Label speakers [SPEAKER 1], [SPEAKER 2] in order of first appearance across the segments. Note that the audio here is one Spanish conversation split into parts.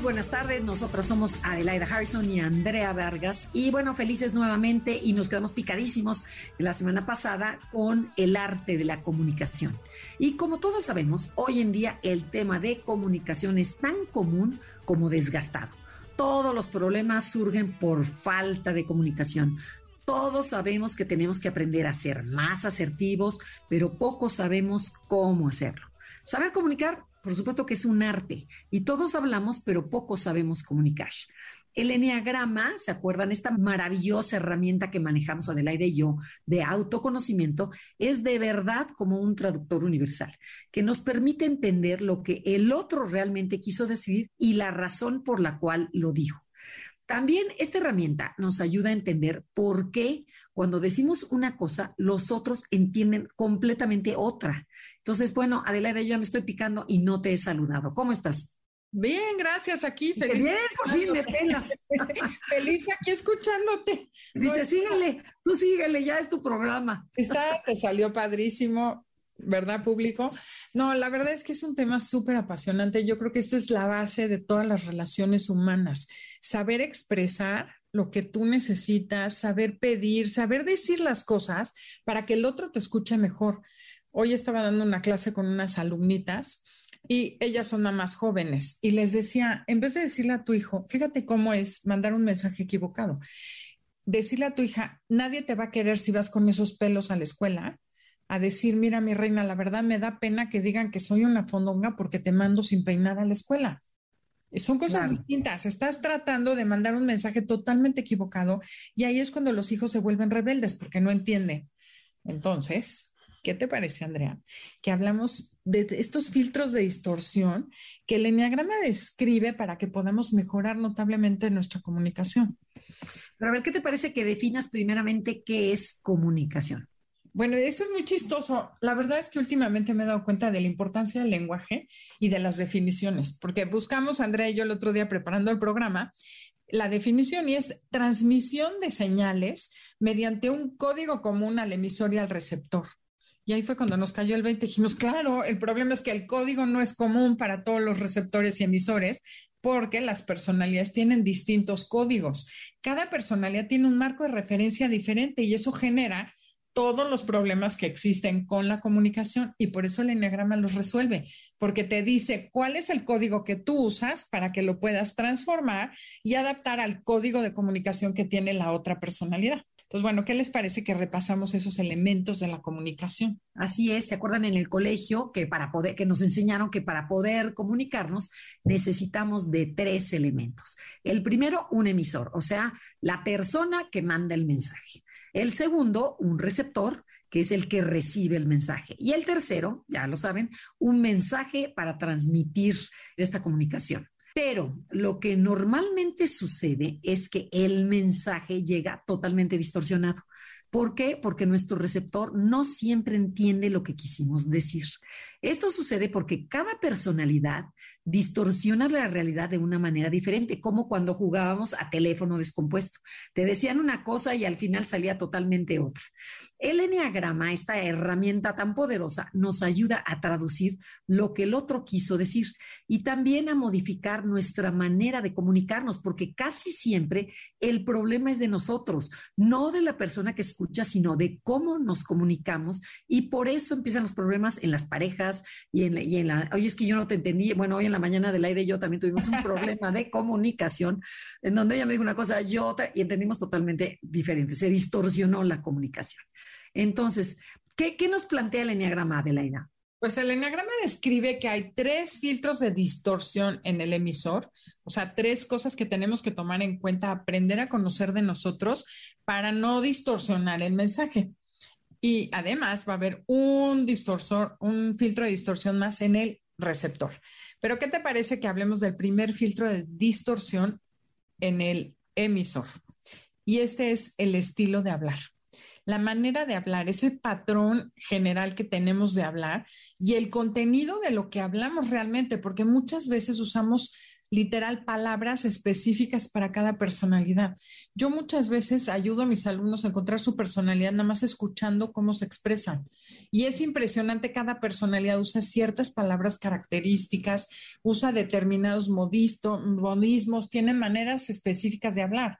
[SPEAKER 1] Buenas tardes. Nosotros somos Adelaida Harrison y Andrea Vargas. Y bueno, felices nuevamente y nos quedamos picadísimos la semana pasada con el arte de la comunicación. Y como todos sabemos, hoy en día el tema de comunicación es tan común como desgastado. Todos los problemas surgen por falta de comunicación. Todos sabemos que tenemos que aprender a ser más asertivos, pero poco sabemos cómo hacerlo. Saber comunicar por supuesto que es un arte y todos hablamos, pero pocos sabemos comunicar. El enneagrama, ¿se acuerdan? Esta maravillosa herramienta que manejamos Adelaide y yo de autoconocimiento es de verdad como un traductor universal, que nos permite entender lo que el otro realmente quiso decir y la razón por la cual lo dijo. También esta herramienta nos ayuda a entender por qué cuando decimos una cosa, los otros entienden completamente otra. Entonces, bueno, Adelaide, yo ya me estoy picando y no te he saludado. ¿Cómo estás?
[SPEAKER 2] Bien, gracias, aquí. Feliz
[SPEAKER 1] Bien, por fin me pelas.
[SPEAKER 2] feliz aquí escuchándote.
[SPEAKER 1] Dice, síguele, tú síguele, ya es tu programa.
[SPEAKER 2] Está, te salió padrísimo, ¿verdad, público? No, la verdad es que es un tema súper apasionante. Yo creo que esta es la base de todas las relaciones humanas. Saber expresar lo que tú necesitas, saber pedir, saber decir las cosas para que el otro te escuche mejor. Hoy estaba dando una clase con unas alumnitas y ellas son más jóvenes y les decía, en vez de decirle a tu hijo, fíjate cómo es mandar un mensaje equivocado, decirle a tu hija, nadie te va a querer si vas con esos pelos a la escuela, a decir, mira mi reina, la verdad me da pena que digan que soy una fondonga porque te mando sin peinar a la escuela. Son cosas distintas. Estás tratando de mandar un mensaje totalmente equivocado y ahí es cuando los hijos se vuelven rebeldes porque no entienden. Entonces, ¿Qué te parece, Andrea? Que hablamos de estos filtros de distorsión que el enneagrama describe para que podamos mejorar notablemente nuestra comunicación.
[SPEAKER 1] Pero a ver, ¿qué te parece que definas primeramente qué es comunicación?
[SPEAKER 2] Bueno, eso es muy chistoso. La verdad es que últimamente me he dado cuenta de la importancia del lenguaje y de las definiciones, porque buscamos, Andrea y yo el otro día preparando el programa, la definición y es transmisión de señales mediante un código común al emisor y al receptor. Y ahí fue cuando nos cayó el 20. Dijimos, claro, el problema es que el código no es común para todos los receptores y emisores porque las personalidades tienen distintos códigos. Cada personalidad tiene un marco de referencia diferente y eso genera todos los problemas que existen con la comunicación y por eso el enneagrama los resuelve, porque te dice cuál es el código que tú usas para que lo puedas transformar y adaptar al código de comunicación que tiene la otra personalidad. Entonces, bueno, ¿qué les parece que repasamos esos elementos de la comunicación?
[SPEAKER 1] Así es, ¿se acuerdan en el colegio que para poder, que nos enseñaron que para poder comunicarnos necesitamos de tres elementos? El primero, un emisor, o sea, la persona que manda el mensaje. El segundo, un receptor, que es el que recibe el mensaje. Y el tercero, ya lo saben, un mensaje para transmitir esta comunicación. Pero lo que normalmente sucede es que el mensaje llega totalmente distorsionado. ¿Por qué? Porque nuestro receptor no siempre entiende lo que quisimos decir. Esto sucede porque cada personalidad distorsiona la realidad de una manera diferente, como cuando jugábamos a teléfono descompuesto. Te decían una cosa y al final salía totalmente otra. El enneagrama, esta herramienta tan poderosa, nos ayuda a traducir lo que el otro quiso decir y también a modificar nuestra manera de comunicarnos, porque casi siempre el problema es de nosotros, no de la persona que escucha, sino de cómo nos comunicamos y por eso empiezan los problemas en las parejas y en, y la, oye, es que yo no te entendí, bueno, hoy en la mañana del aire y yo también tuvimos un problema de comunicación en donde ella me dijo una cosa, yo otra, y entendimos totalmente diferente. Se distorsionó la comunicación. Entonces, ¿qué, nos plantea el enneagrama, Adelaida?
[SPEAKER 2] Pues el enneagrama describe que hay tres filtros de distorsión en el emisor, o sea, tres cosas que tenemos que tomar en cuenta, aprender a conocer de nosotros para no distorsionar el mensaje. Y además va a haber un distorsor, un filtro de distorsión más en el receptor. Pero ¿qué te parece que hablemos del primer filtro de distorsión en el emisor? Y este es el estilo de hablar la manera de hablar, ese patrón general que tenemos de hablar y el contenido de lo que hablamos realmente, porque muchas veces usamos literal palabras específicas para cada personalidad. Yo muchas veces ayudo a mis alumnos a encontrar su personalidad nada más escuchando cómo se expresan. Y es impresionante, cada personalidad usa ciertas palabras características, usa determinados modismos, tiene maneras específicas de hablar.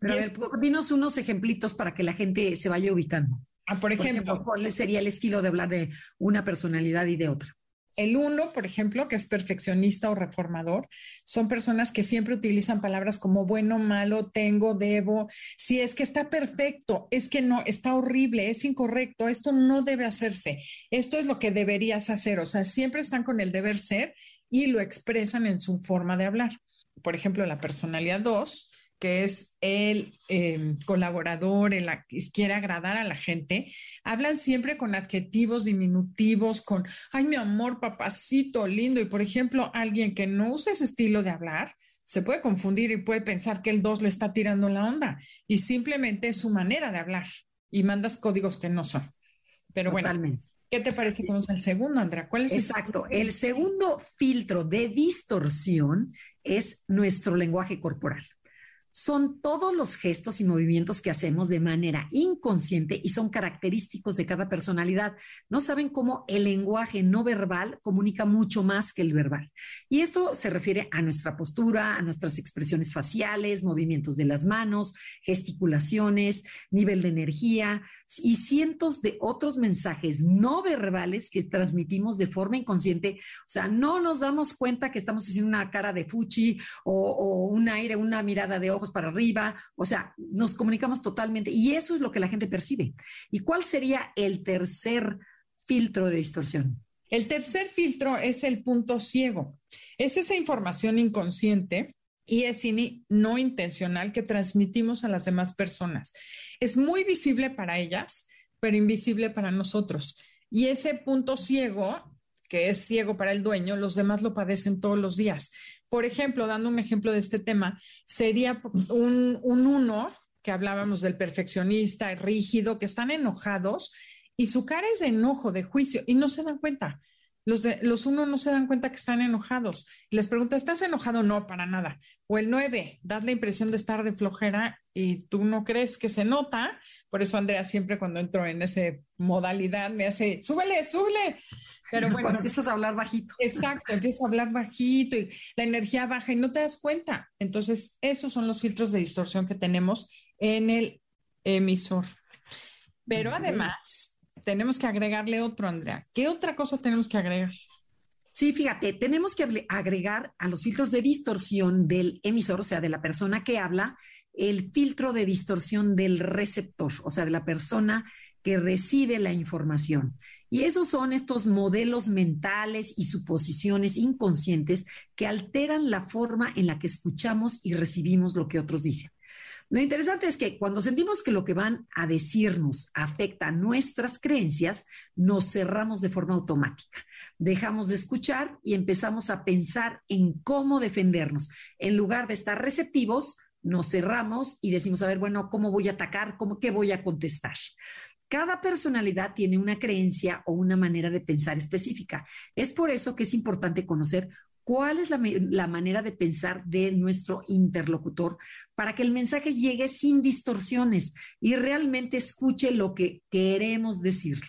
[SPEAKER 1] Pero a ver, dinos unos ejemplitos para que la gente se vaya ubicando.
[SPEAKER 2] Ah, por ejemplo,
[SPEAKER 1] ¿cuál sería el estilo de hablar de una personalidad y de otra?
[SPEAKER 2] El uno, por ejemplo, que es perfeccionista o reformador, son personas que siempre utilizan palabras como bueno, malo, tengo, debo. Si es que está perfecto, es que no, está horrible, es incorrecto, esto no debe hacerse, esto es lo que deberías hacer. O sea, siempre están con el deber ser y lo expresan en su forma de hablar. Por ejemplo, la personalidad dos que es el em, colaborador, el que quiere agradar a la gente, hablan siempre con adjetivos diminutivos, con, ay, mi amor, papacito, lindo. Y por ejemplo, alguien que no usa ese estilo de hablar, se puede confundir y puede pensar que el dos le está tirando la onda. Y simplemente es su manera de hablar. Y mandas códigos que no son. Pero bueno. ¿Qué te parece como es el segundo, Andrea? ¿Cuál es
[SPEAKER 1] Exacto. el segundo filtro de distorsión es nuestro lenguaje corporal son todos los gestos y movimientos que hacemos de manera inconsciente y son característicos de cada personalidad. No saben cómo el lenguaje no verbal comunica mucho más que el verbal. Y esto se refiere a nuestra postura, a nuestras expresiones faciales, movimientos de las manos, gesticulaciones, nivel de energía y cientos de otros mensajes no verbales que transmitimos de forma inconsciente. O sea, no nos damos cuenta que estamos haciendo una cara de fuchi o, un aire, una mirada de para arriba, o sea, nos comunicamos totalmente y eso es lo que la gente percibe. ¿Y cuál sería el tercer filtro de distorsión?
[SPEAKER 2] El tercer filtro es el punto ciego. Es esa información inconsciente y es no intencional que transmitimos a las demás personas. Es muy visible para ellas, pero invisible para nosotros. Y ese punto ciego que es ciego para el dueño, los demás lo padecen todos los días. Por ejemplo, dando un ejemplo de este tema, sería un, uno que hablábamos del perfeccionista, rígido, que están enojados y su cara es de enojo, de juicio, y no se dan cuenta. Los, los uno no se dan cuenta que están enojados. les pregunta, ¿estás enojado? No, para nada. O el nueve, das la impresión de estar de flojera y tú no crees que se nota. Por eso Andrea siempre cuando entro en esa modalidad me hace, súbele, súbele.
[SPEAKER 1] Pero bueno. Cuando empiezas a hablar bajito.
[SPEAKER 2] Exacto, empiezas a hablar bajito y la energía baja y no te das cuenta. Entonces, esos son los filtros de distorsión que tenemos en el emisor. Pero además, tenemos que agregarle otro, Andrea. ¿Qué otra cosa tenemos que agregar?
[SPEAKER 1] Sí, fíjate, tenemos que agregar a los filtros de distorsión del emisor, o sea, de la persona que habla, el filtro de distorsión del receptor, o sea, de la persona que recibe la información. Y esos son estos modelos mentales y suposiciones inconscientes que alteran la forma en la que escuchamos y recibimos lo que otros dicen. Lo interesante es que cuando sentimos que lo que van a decirnos afecta nuestras creencias, nos cerramos de forma automática. Dejamos de escuchar y empezamos a pensar en cómo defendernos. En lugar de estar receptivos, nos cerramos y decimos, a ver, bueno, ¿cómo voy a atacar? ¿Cómo, ¿Qué voy a contestar? Cada personalidad tiene una creencia o una manera de pensar específica. Es por eso que es importante conocer cuál es la, manera de pensar de nuestro interlocutor para que el mensaje llegue sin distorsiones y realmente escuche lo que queremos decirle.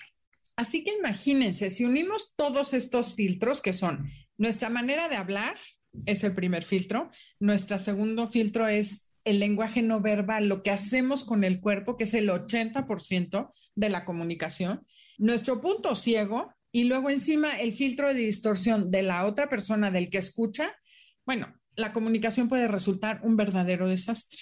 [SPEAKER 2] Así que imagínense, si unimos todos estos filtros que son nuestra manera de hablar, es el primer filtro, nuestro segundo filtro es el lenguaje no verbal, lo que hacemos con el cuerpo, que es el 80% de la comunicación, nuestro punto ciego, y luego encima el filtro de distorsión de la otra persona, del que escucha, bueno, la comunicación puede resultar un verdadero desastre.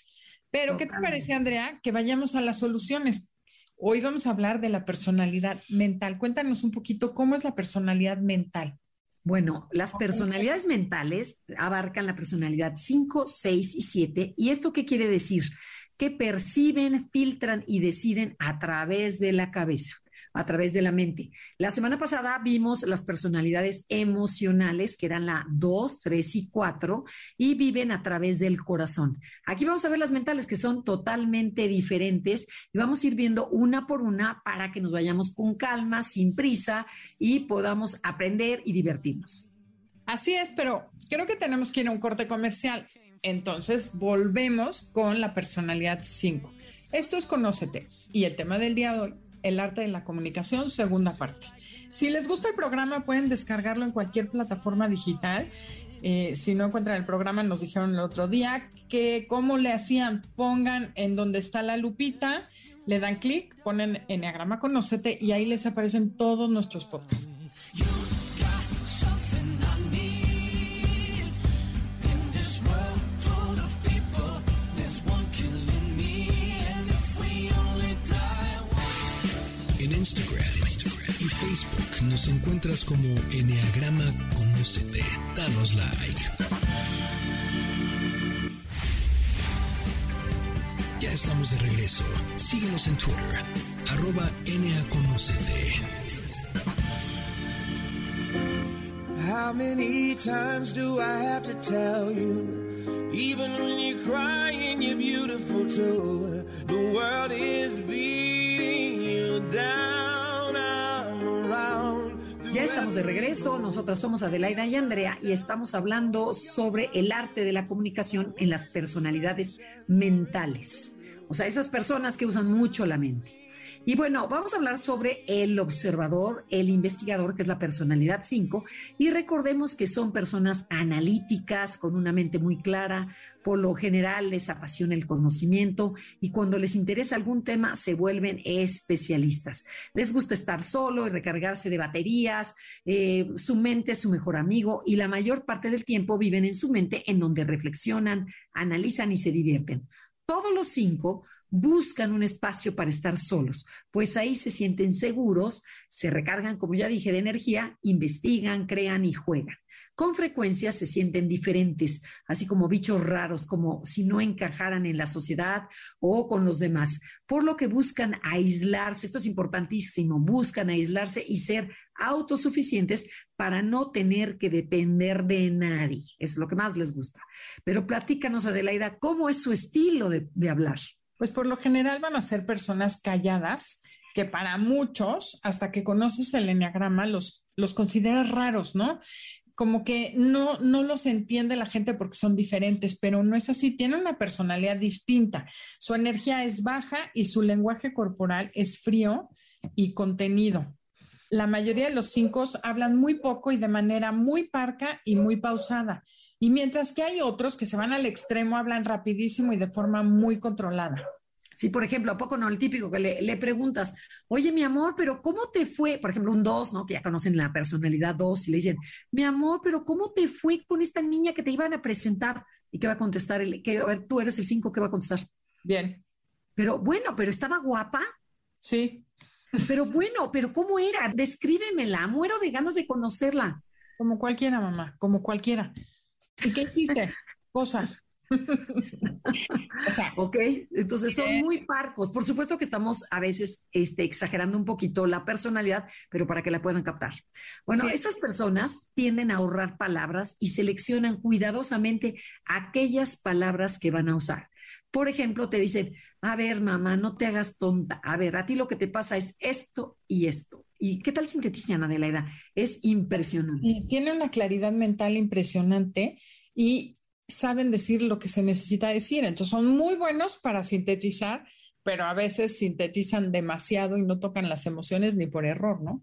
[SPEAKER 2] Pero, ¿qué te parece, Andrea? Que vayamos a las soluciones. Hoy vamos a hablar de la personalidad mental. Cuéntanos un poquito cómo es la personalidad mental.
[SPEAKER 1] Bueno, las personalidades mentales abarcan la personalidad 5, 6 y 7. ¿Y esto qué quiere decir? Que perciben, filtran y deciden a través de la cabeza. A través de la mente. La semana pasada vimos las personalidades emocionales, que eran la 2, 3 y 4, y viven a través del corazón. Aquí vamos a ver las mentales, que son totalmente diferentes, y vamos a ir viendo una por una para que nos vayamos con calma, sin prisa, y podamos aprender y divertirnos.
[SPEAKER 2] Así es, pero creo que tenemos que ir a un corte comercial. Entonces, volvemos con la personalidad 5. Esto es Conócete y el tema del día de hoy, el arte de la comunicación, segunda parte. Si les gusta el programa, pueden descargarlo en cualquier plataforma digital. Eh, si no encuentran el programa, nos dijeron el otro día que cómo le hacían, pongan en donde está la lupita, le dan clic, ponen Enneagrama Conócete y ahí les aparecen todos nuestros podcasts.
[SPEAKER 3] Nos encuentras como Enneagrama Conocete. Danos like. Ya estamos de regreso. Síguenos en Twitter, arroba Conocete. How many times do I have to tell you? Even when you're crying, you're beautiful too. The world is beating you down.
[SPEAKER 1] Ya estamos de regreso, nosotros somos Adelaida y Andrea y estamos hablando sobre el arte de la comunicación en las personalidades mentales, o sea, esas personas que usan mucho la mente. Y bueno, vamos a hablar sobre el observador, el investigador, que es la personalidad 5, y recordemos que son personas analíticas, con una mente muy clara, por lo general les apasiona el conocimiento. Y cuando les interesa algún tema se vuelven especialistas. Les gusta estar solo y recargarse de baterías, eh, su mente es su mejor amigo. Y la mayor parte del tiempo viven en su mente en donde reflexionan, analizan y se divierten. Todos los cinco buscan un espacio para estar solos, pues ahí se sienten seguros, se recargan, como ya dije, de energía, investigan, crean y juegan. Con frecuencia se sienten diferentes, así como bichos raros, como si no encajaran en la sociedad o con los demás, por lo que buscan aislarse, esto es importantísimo, buscan aislarse y ser autosuficientes para no tener que depender de nadie, es lo que más les gusta. Pero platícanos, Adelaida, ¿cómo es su estilo de, de hablar?
[SPEAKER 2] Pues por lo general van a ser personas calladas, que para muchos, hasta que conoces el enneagrama, los, los consideras raros, ¿no? Como que no, no los entiende la gente porque son diferentes, pero no es así. Tienen una personalidad distinta. Su energía es baja y su lenguaje corporal es frío y contenido. La mayoría de los cinco hablan muy poco y de manera muy parca y muy pausada. Y mientras que hay otros que se van al extremo, hablan rapidísimo y de forma muy controlada.
[SPEAKER 1] Sí, por ejemplo, ¿a poco no? El típico que le, preguntas, oye, mi amor, pero ¿cómo te fue? Por ejemplo, un dos, ¿no? Que ya conocen la personalidad dos y le dicen, mi amor, pero ¿cómo te fue con esta niña que te iban a presentar? ¿Y qué va a contestar? El, que, a ver, tú eres el cinco, ¿qué va a contestar?
[SPEAKER 2] Bien.
[SPEAKER 1] Pero bueno, pero estaba guapa.
[SPEAKER 2] Sí.
[SPEAKER 1] Pero bueno, pero ¿cómmo era? Descríbemela, muero de ganas de conocerla.
[SPEAKER 2] Como cualquiera, mamá, como cualquiera. ¿Y qué hiciste? Cosas.
[SPEAKER 1] o sea, ok, entonces son muy parcos. Por supuesto que estamos a veces este, exagerando un poquito la personalidad, pero para que la puedan captar. Bueno, estas personas tienden a ahorrar palabras y seleccionan cuidadosamente aquellas palabras que van a usar. Por ejemplo, te dicen, a ver, mamá, no te hagas tonta. A ver, a ti lo que te pasa es esto y esto. ¿Y qué tal sintetizan, Adelaida? Es impresionante.
[SPEAKER 2] Sí, tiene una claridad mental impresionante y saben decir lo que se necesita decir. Entonces son muy buenos para sintetizar, pero a veces sintetizan demasiado y no tocan las emociones ni por error, ¿no?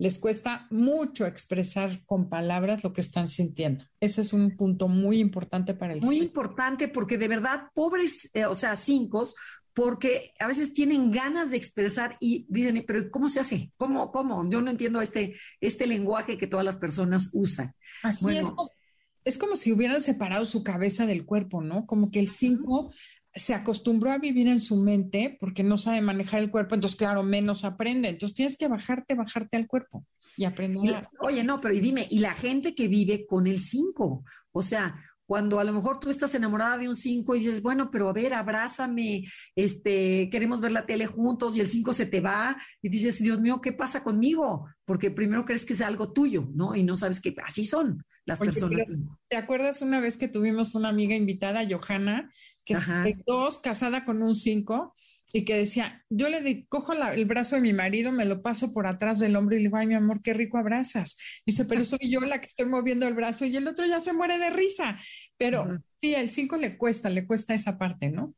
[SPEAKER 2] Les cuesta mucho expresar con palabras lo que están sintiendo. Ese es un punto muy importante para el
[SPEAKER 1] Muy importante porque de verdad, pobres, eh, o sea, cinco, porque a veces tienen ganas de expresar y dicen, pero ¿cómo se hace? ¿Cómo? ¿Cómo? Yo no entiendo este, este lenguaje que todas las personas usan.
[SPEAKER 2] Así es es como si hubieran separado su cabeza del cuerpo, ¿no? Como que el 5 se acostumbró a vivir en su mente porque no sabe manejar el cuerpo, entonces claro, menos aprende. Entonces tienes que bajarte, bajarte al cuerpo y aprender.
[SPEAKER 1] oye, no, pero y dime, ¿y la gente que vive con el 5? O sea, cuando a lo mejor tú estás enamorada de un 5 y dices, bueno, pero a ver, abrázame, este, queremos ver la tele juntos y el 5 se te va y dices, Dios mío, ¿qué pasa conmigo? Porque primero crees que es algo tuyo, ¿no? Y no sabes que así son las personas.
[SPEAKER 2] ¿Te acuerdas una vez que tuvimos una amiga invitada, Johanna, que es dos, casada con un 5? Y que decía, yo le di, cojo el brazo de mi marido, me lo paso por atrás del hombro y le digo, ay, mi amor, qué rico abrazas. dice, pero soy yo la que estoy moviendo el brazo y el otro ya se muere de risa. Pero sí, el 5 le cuesta, le cuesta esa parte, ¿no?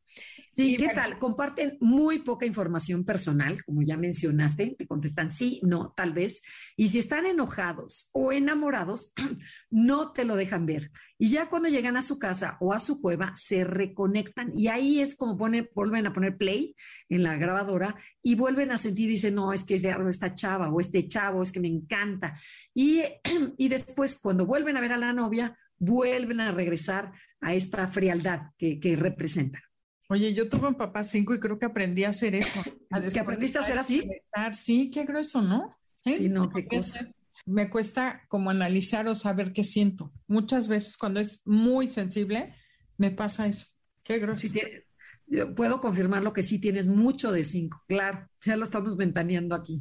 [SPEAKER 1] Sí, ¿qué tal? Comparten muy poca información personal, como ya mencionaste, te contestan sí, no, tal vez. Y si están enojados o enamorados, no te lo dejan ver. Y ya cuando llegan a su casa o a su cueva, se reconectan. Y ahí es como ponen, vuelven a poner play en la grabadora y vuelven a sentir, dicen, no, es que esta chava o este chavo, es que me encanta. Y, y después, cuando vuelven a ver a la novia, vuelven a regresar a esta frialdad que, que representa.
[SPEAKER 2] Oye, yo tuve un papá cinco y creo que aprendí a hacer eso.
[SPEAKER 1] A ¿Que aprendiste a hacer así?
[SPEAKER 2] Sí, qué grueso, ¿no?
[SPEAKER 1] ¿Eh? Sí, no, qué cosa.
[SPEAKER 2] Me cuesta como analizar o saber qué siento. Muchas veces cuando es muy sensible, me pasa eso. Qué grueso.
[SPEAKER 1] yo puedo confirmar lo que sí tienes mucho de cinco, claro. Ya lo estamos ventaneando aquí.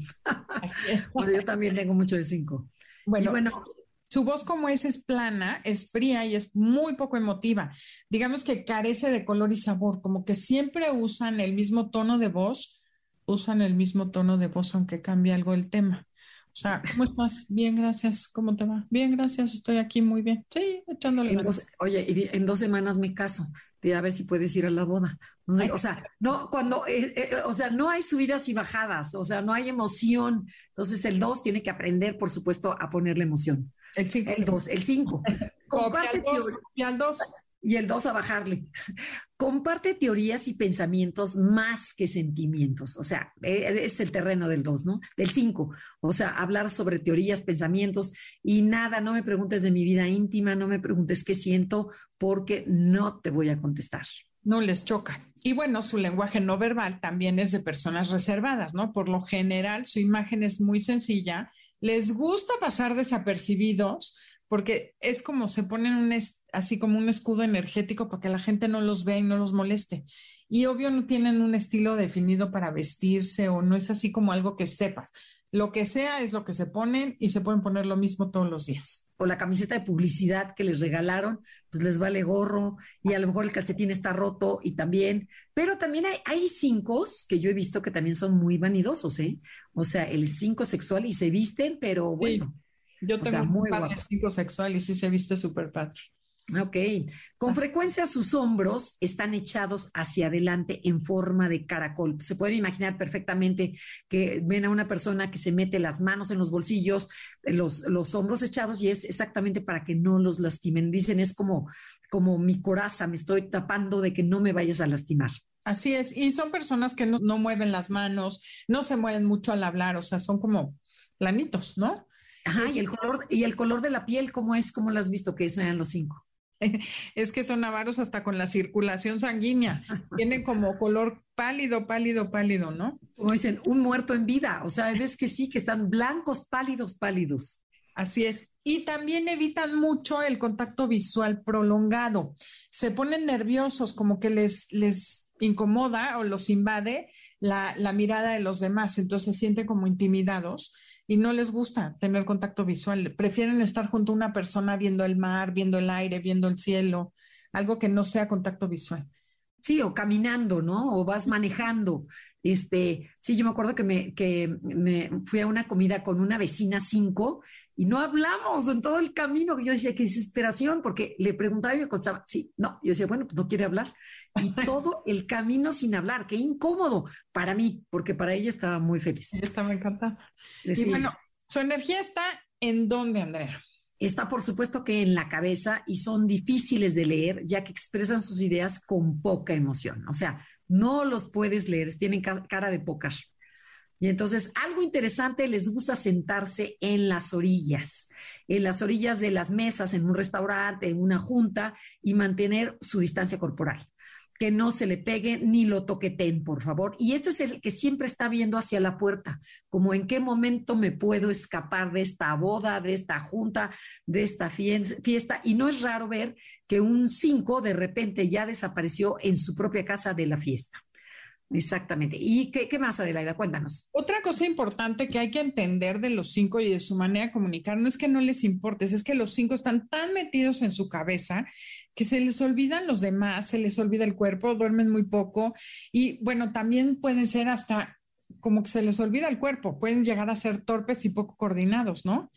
[SPEAKER 1] bueno, yo también tengo mucho de cinco.
[SPEAKER 2] Bueno, bueno su voz como es es plana, es fría y es muy poco emotiva. Digamos que carece de color y sabor, como que siempre usan el mismo tono de voz, usan el mismo tono de voz aunque cambie algo el tema. O sea, ¿cómo estás? Bien, gracias. ¿Cómo te va? Bien, gracias. Estoy aquí muy bien. Sí, echándole.
[SPEAKER 1] oye, en dos semanas me caso. De a ver si puedes ir a la boda. o sea, no, cuando, eh, eh, o sea, no hay subidas y bajadas, o sea, no hay emoción. Entonces el dos tiene que aprender, por supuesto, a ponerle emoción.
[SPEAKER 2] El 5.
[SPEAKER 1] El 2, el 5.
[SPEAKER 2] Y al 2.
[SPEAKER 1] Y el 2 a bajarle. Comparte teorías y pensamientos más que sentimientos. O sea, e, es el terreno del 2, ¿no? Del 5. O sea, hablar sobre teorías, pensamientos y nada, no me preguntes de mi vida íntima, no me preguntes qué siento, porque no te voy a contestar
[SPEAKER 2] no les choca. Y bueno, su lenguaje no verbal también es de personas reservadas, ¿no? Por lo general, su imagen es muy sencilla, les gusta pasar desapercibidos porque es como se ponen un así como un escudo energético para que la gente no los vea y no los moleste. Y obvio no tienen un estilo definido para vestirse o no es así como algo que sepas. Lo que sea es lo que se ponen y se pueden poner lo mismo todos los días
[SPEAKER 1] o la camiseta de publicidad que les regalaron, pues les vale gorro y a lo mejor el calcetín está roto y también, pero también hay, hay cinco que yo he visto que también son muy vanidosos, ¿eh? O sea, el cinco sexual y se visten, pero bueno.
[SPEAKER 2] yo tengo un padre cinco sexual y sí se viste súper padre.
[SPEAKER 1] Ok. Con frecuencia sus hombros están echados hacia adelante en forma de caracol. Se pueden imaginar perfectamente que ven a una persona que se mete las manos en los bolsillos, los, los hombros echados y es exactamente para que no los lastimen. Dicen es como, como mi coraza, me estoy tapando de que no me vayas a lastimar.
[SPEAKER 2] Así es. Y son personas que no, no mueven las manos, no se mueven mucho al hablar, o sea, son como planitos, ¿no?
[SPEAKER 1] Ajá, y el color, y el color de la piel, ¿cómo es? ¿Cómo lo has visto que sean los cinco?
[SPEAKER 2] es que son avaros hasta con la circulación sanguínea. Tienen como color pálido, pálido, pálido, ¿no?
[SPEAKER 1] Como dicen, un muerto en vida. O sea, ves que sí, que están blancos, pálidos, pálidos.
[SPEAKER 2] Así es. Y también evitan mucho el contacto visual prolongado. Se ponen nerviosos, como que les, les incomoda o los invade la, la mirada de los demás. Entonces se sienten como intimidados y no les gusta tener contacto visual. Prefieren estar junto a una persona viendo el mar, viendo el aire, viendo el cielo, algo que no sea contacto visual.
[SPEAKER 1] Sí, o caminando, ¿no? O vas manejando. Este, sí, yo me acuerdo que me, que me fui a una comida con una vecina cinco y no hablamos en todo el camino. Yo decía, qué desesperación, porque le preguntaba y me contestaba, sí, no. Yo decía, bueno, pues no quiere hablar. Y todo el camino sin hablar, qué incómodo para mí, porque para ella estaba muy feliz.
[SPEAKER 2] Sí, estaba encantada. Y bueno, su energía está en dónde, Andrea?
[SPEAKER 1] Está, por supuesto, que en la cabeza y son difíciles de leer, ya que expresan sus ideas con poca emoción. O sea, no los puedes leer, tienen cara de pócar. Y entonces, algo interesante, les gusta sentarse en las orillas, en las orillas de las mesas, en un restaurante, en una junta, y mantener su distancia corporal. Que no se le pegue ni lo toqueten, por favor. Y este es el que siempre está viendo hacia la puerta, como en qué momento me puedo escapar de esta boda, de esta junta, de esta fiesta. Y no es raro ver que un 5 de repente ya desapareció en su propia casa de la fiesta. Exactamente. ¿Y qué, más, Adelaida? Cuéntanos.
[SPEAKER 2] Otra cosa importante que hay que entender de los cinco y de su manera de comunicar no es que no les importe, es que los cinco están tan metidos en su cabeza que se les olvidan los demás, se les olvida el cuerpo, duermen muy poco y bueno, también pueden ser hasta como que se les olvida el cuerpo, pueden llegar a ser torpes y poco coordinados, ¿no?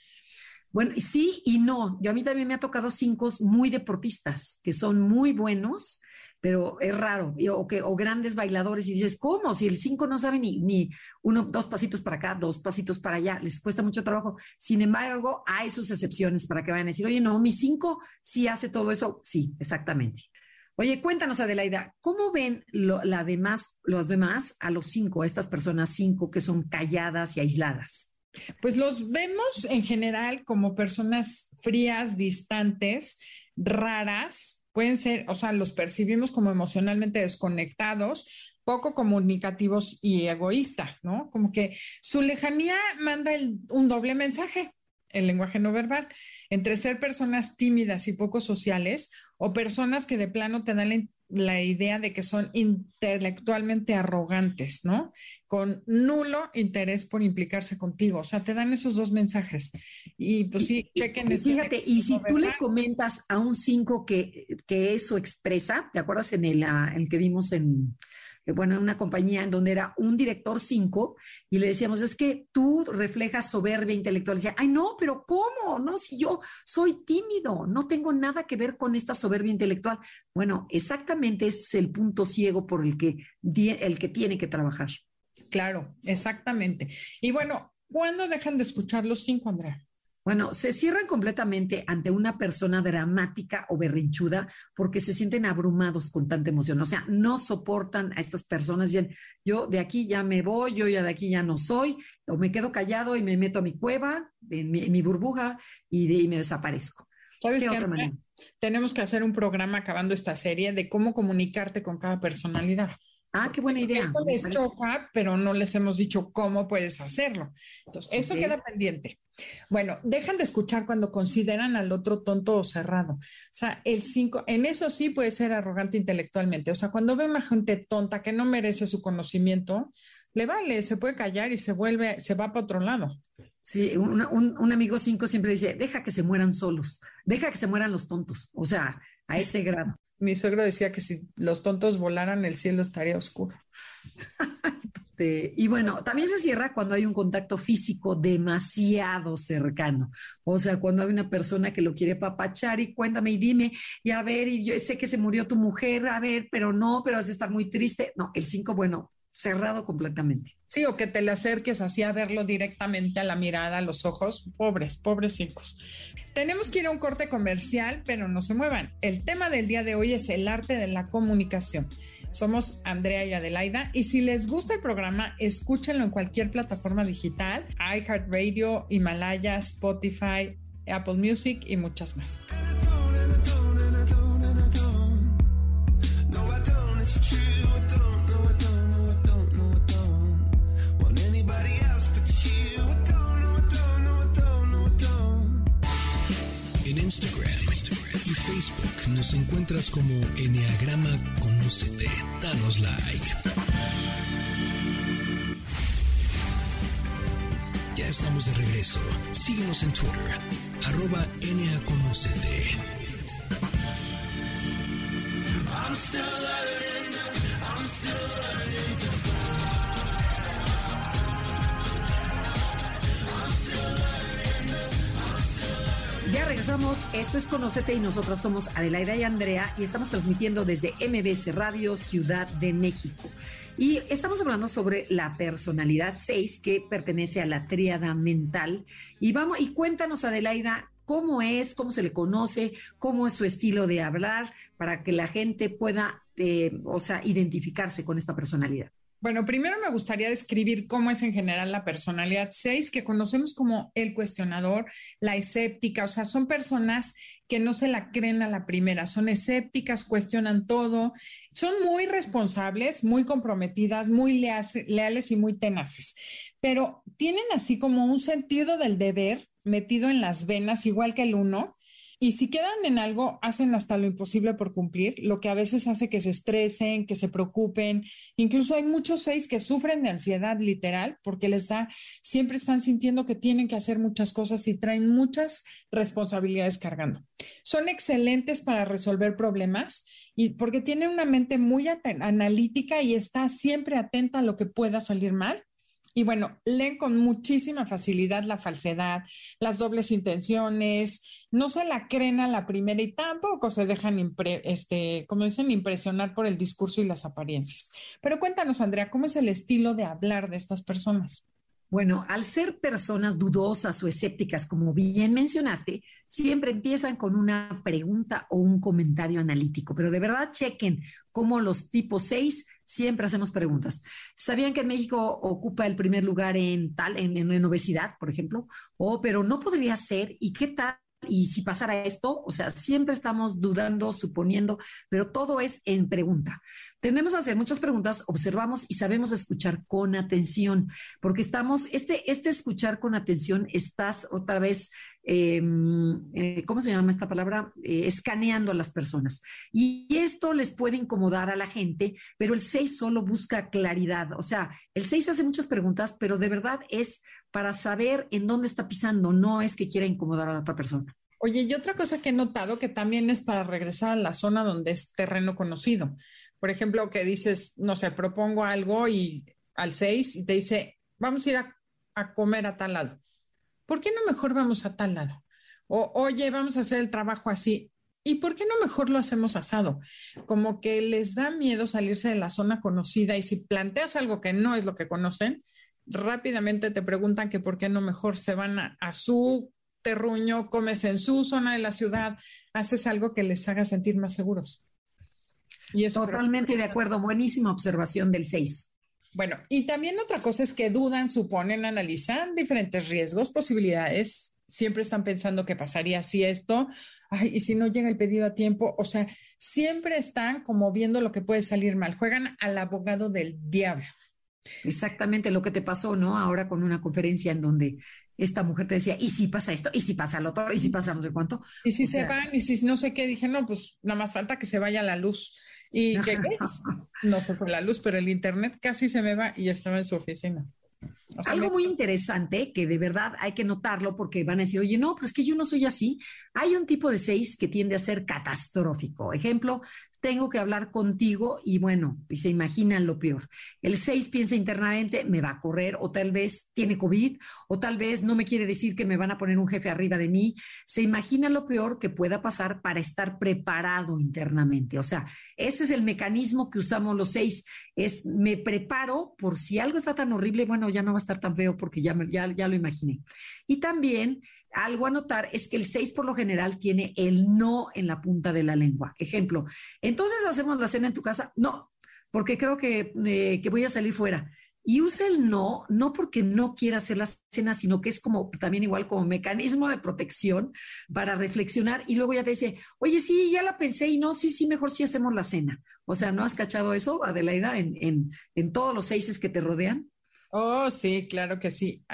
[SPEAKER 1] Bueno, sí y no. Yo a mí también me ha tocado cinco muy deportistas que son muy buenos, pero es raro, o, que, grandes bailadores y dices, ¿cómo? Si el cinco no sabe ni, uno, dos pasitos para acá, dos pasitos para allá, les cuesta mucho trabajo. Sin embargo, hay sus excepciones para que vayan a decir, oye, no, mi cinco sí hace todo eso. Sí, exactamente. Oye, cuéntanos, Adelaida, ¿cómo ven la demás, los demás a los cinco, a estas personas cinco que son calladas y aisladas?
[SPEAKER 2] Pues los vemos en general como personas frías, distantes, raras, pueden ser, o sea, los percibimos como emocionalmente desconectados, poco comunicativos y egoístas, ¿no? Como que su lejanía manda un doble mensaje, el lenguaje no verbal, entre ser personas tímidas y poco sociales o personas que de plano te dan la, la idea de que son intelectualmente arrogantes, ¿no? Con nulo interés por implicarse contigo. O sea, te dan esos dos mensajes. Y pues sí, chequen
[SPEAKER 1] este Fíjate, y si tú le comentas a un cinco que, que eso expresa, ¿te acuerdas en el, ah, el que vimos en, bueno, en una compañía en donde era un director cinco y le decíamos, es que tú reflejas soberbia intelectual. Y decía, ay, no, pero ¿cómo? No, si yo soy tímido, no tengo nada que ver con esta soberbia intelectual. Bueno, exactamente es el punto ciego por el que, el que tiene que trabajar.
[SPEAKER 2] Claro, exactamente. Y bueno, ¿cuándo dejan de escuchar los cinco, Andrea?
[SPEAKER 1] Bueno, se cierran completamente ante una persona dramática o berrinchuda porque se sienten abrumados con tanta emoción. O sea, no soportan a estas personas. Dicen, yo de aquí ya me voy, yo ya de aquí ya no soy, o me quedo callado y me meto a mi cueva, en mi, burbuja y, de, me desaparezco.
[SPEAKER 2] ¿Sabes qué? Tenemos que hacer un programa acabando esta serie de cómo comunicarte con cada personalidad.
[SPEAKER 1] Ah, qué buena idea.
[SPEAKER 2] Esto les choca, pero no les hemos dicho cómo puedes hacerlo. Entonces, eso queda pendiente. Bueno, dejan de escuchar cuando consideran al otro tonto o cerrado. O sea, el cinco, en eso sí puede ser arrogante intelectualmente. O sea, cuando ve una gente tonta que no merece su conocimiento, le vale, se puede callar y se vuelve, se va para otro lado.
[SPEAKER 1] Sí, un, un, amigo cinco siempre dice, deja que se mueran solos, deja que se mueran los tontos. O sea, a ese grado
[SPEAKER 2] mi suegro decía que si los tontos volaran, el cielo estaría oscuro.
[SPEAKER 1] y bueno, también se cierra cuando hay un contacto físico demasiado cercano. O sea, cuando hay una persona que lo quiere papachar y cuéntame y dime, y a ver, y yo sé que se murió tu mujer, a ver, pero no, pero vas a estar muy triste. No, el cinco, bueno, cerrado completamente.
[SPEAKER 2] Sí, o que te le acerques así a verlo directamente a la mirada, a los ojos. Pobres, pobres hijos. Tenemos que ir a un corte comercial, pero no se muevan. El tema del día de hoy es el arte de la comunicación. Somos Andrea y Adelaida y si les gusta el programa, escúchenlo en cualquier plataforma digital, iHeartRadio, Himalaya, Spotify, Apple Music y muchas más.
[SPEAKER 3] Nos encuentras como Enneagrama Conócete. Danos like. Ya estamos de regreso. Síguenos en Twitter, arroba Conócete.
[SPEAKER 1] Esto es Conocete y nosotros somos Adelaida y Andrea y estamos transmitiendo desde MBC Radio Ciudad de México. Y estamos hablando sobre la personalidad 6 que pertenece a la tríada mental. Y vamos, y cuéntanos, Adelaida, cómo es, cómo se le conoce, cómo es su estilo de hablar, para que la gente pueda, eh, o sea, identificarse con esta personalidad.
[SPEAKER 2] Bueno, primero me gustaría describir cómo es en general la personalidad. 6, que conocemos como el cuestionador, la escéptica, o sea, son personas que no se la creen a la primera, son escépticas, cuestionan todo, son muy responsables, muy comprometidas, muy leales y muy tenaces, pero tienen así como un sentido del deber metido en las venas, igual que el uno, y si quedan en algo, hacen hasta lo imposible por cumplir, lo que a veces hace que se estresen, que se preocupen. Incluso hay muchos seis que sufren de ansiedad literal porque les da, siempre están sintiendo que tienen que hacer muchas cosas y traen muchas responsabilidades cargando. Son excelentes para resolver problemas y porque tienen una mente muy analítica y está siempre atenta a lo que pueda salir mal y bueno, leen con muchísima facilidad la falsedad, las dobles intenciones, no se la creen a la primera y tampoco se dejan, este, como dicen, impresionar por el discurso y las apariencias. Pero cuéntanos, Andrea, ¿cómo es el estilo de hablar de estas personas?
[SPEAKER 1] Bueno, al ser personas dudosas o escépticas, como bien mencionaste, siempre empiezan con una pregunta o un comentario analítico, pero de verdad chequen cómo los tipos 6 siempre hacemos preguntas. ¿Sabían que en México ocupa el primer lugar en tal, en, en obesidad, por ejemplo? O, pero no podría ser, ¿y qué tal? y si pasara esto, o sea, siempre estamos dudando, suponiendo, pero todo es en pregunta. Tendemos a hacer muchas preguntas, observamos y sabemos escuchar con atención, porque estamos, este, este escuchar con atención, estás otra vez, em, eh, ¿cómo se llama esta palabra? Eh, escaneando a las personas. Y esto les puede incomodar a la gente, pero el 6 solo busca claridad. O sea, el 6 hace muchas preguntas, pero de verdad es para saber en dónde está pisando, no es que quiera incomodar a la otra persona.
[SPEAKER 2] Oye, y otra cosa que he notado que también es para regresar a la zona donde es terreno conocido. Por ejemplo, que dices, no sé, propongo algo y al 6 y te dice, vamos a ir a, comer a tal lado. ¿Por qué no mejor vamos a tal lado? O, oye, vamos a hacer el trabajo así. ¿Y por qué no mejor lo hacemos asado? Como que les da miedo salirse de la zona conocida y si planteas algo que no es lo que conocen, rápidamente te preguntan que por qué no mejor se van a, a su terruño, comes en su zona de la ciudad, haces algo que les haga sentir más seguros.
[SPEAKER 1] Y Totalmente de acuerdo, buenísima observación del 6.
[SPEAKER 2] Bueno, y también otra cosa es que dudan, suponen, analizan diferentes riesgos, posibilidades. Siempre están pensando qué pasaría si esto, ay, y si no llega el pedido a tiempo. O sea, siempre están como viendo lo que puede salir mal. Juegan al abogado del diablo.
[SPEAKER 1] Exactamente lo que te pasó, ¿no? Ahora con una conferencia en donde esta mujer te decía, ¿y si pasa esto? ¿Y si pasa lo otro? ¿Y si pasa no sé cuánto?
[SPEAKER 2] Y si se van, y si no sé qué, dije, no, pues nada más falta que se vaya la luz. ¿Y qué es? No se fue la luz, pero el internet casi se me va y estaba en su oficina.
[SPEAKER 1] Algo muy interesante que de verdad hay que notarlo porque van a decir, oye, no, pero es que yo no soy así. Hay un tipo de seis que tiende a ser catastrófico. Ejemplo, tengo que hablar contigo y bueno, y se imaginan lo peor. El 6 piensa internamente, me va a correr o tal vez tiene COVID o tal vez no me quiere decir que me van a poner un jefe arriba de mí. Se imagina lo peor que pueda pasar para estar preparado internamente. O sea, ese es el mecanismo que usamos los seis, es me preparo por si algo está tan horrible, bueno, ya no va a estar tan feo porque ya, ya, ya lo imaginé. Y también algo a notar es que el 6 por lo general tiene el no en la punta de la lengua. Ejemplo, entonces hacemos la cena en tu casa. No, porque creo que, eh, que voy a salir fuera. Y usa el no, no porque no quiera hacer la cena, sino que es como también igual como mecanismo de protección para reflexionar y luego ya te dice, oye, sí, ya la pensé y no, sí, sí, mejor sí hacemos la cena. O sea, ¿no has cachado eso, Adelaida, en, en, en todos los seises que te rodean?
[SPEAKER 2] Oh, sí, claro que sí.